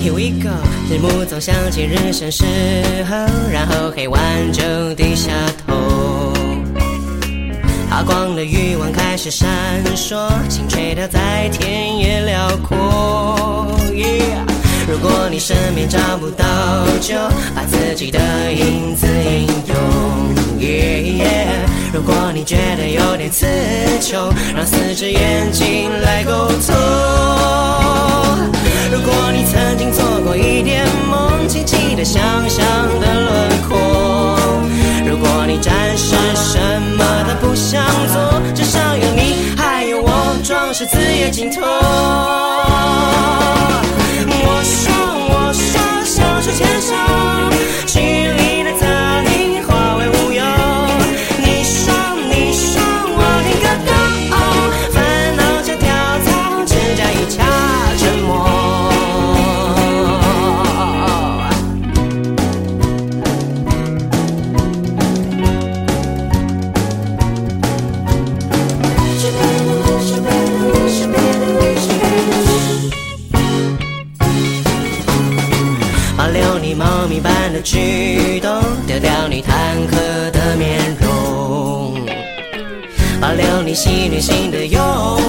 Here we go，日暮总想起日升时候，然后黑晚就低下头。发光的欲望开始闪烁，心垂钓在田野辽阔。如果你身边找不到，就把自己的影子引用。如果你觉得有点词穷，让四只眼睛来沟通。如果是什么都不想做，至少有你还有我，壮士自也尽头。的举动，丢掉你坦克的面容，保留你戏剧性的幽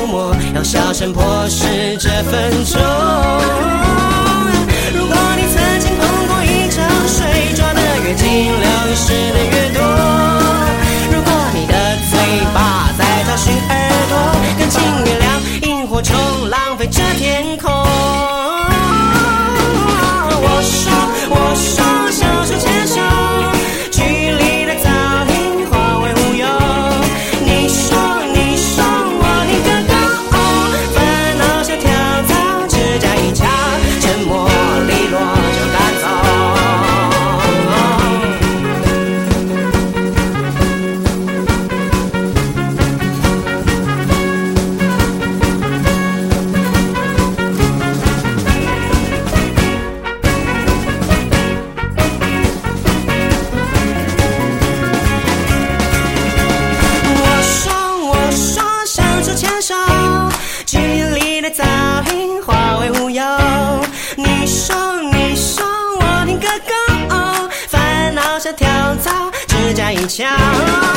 默，要小声破事这分钟。如果你曾经碰过一场水，抓得越紧，流失的越多。如果你的嘴巴在找寻耳朵，感情月亮萤火虫，浪费这天空。child.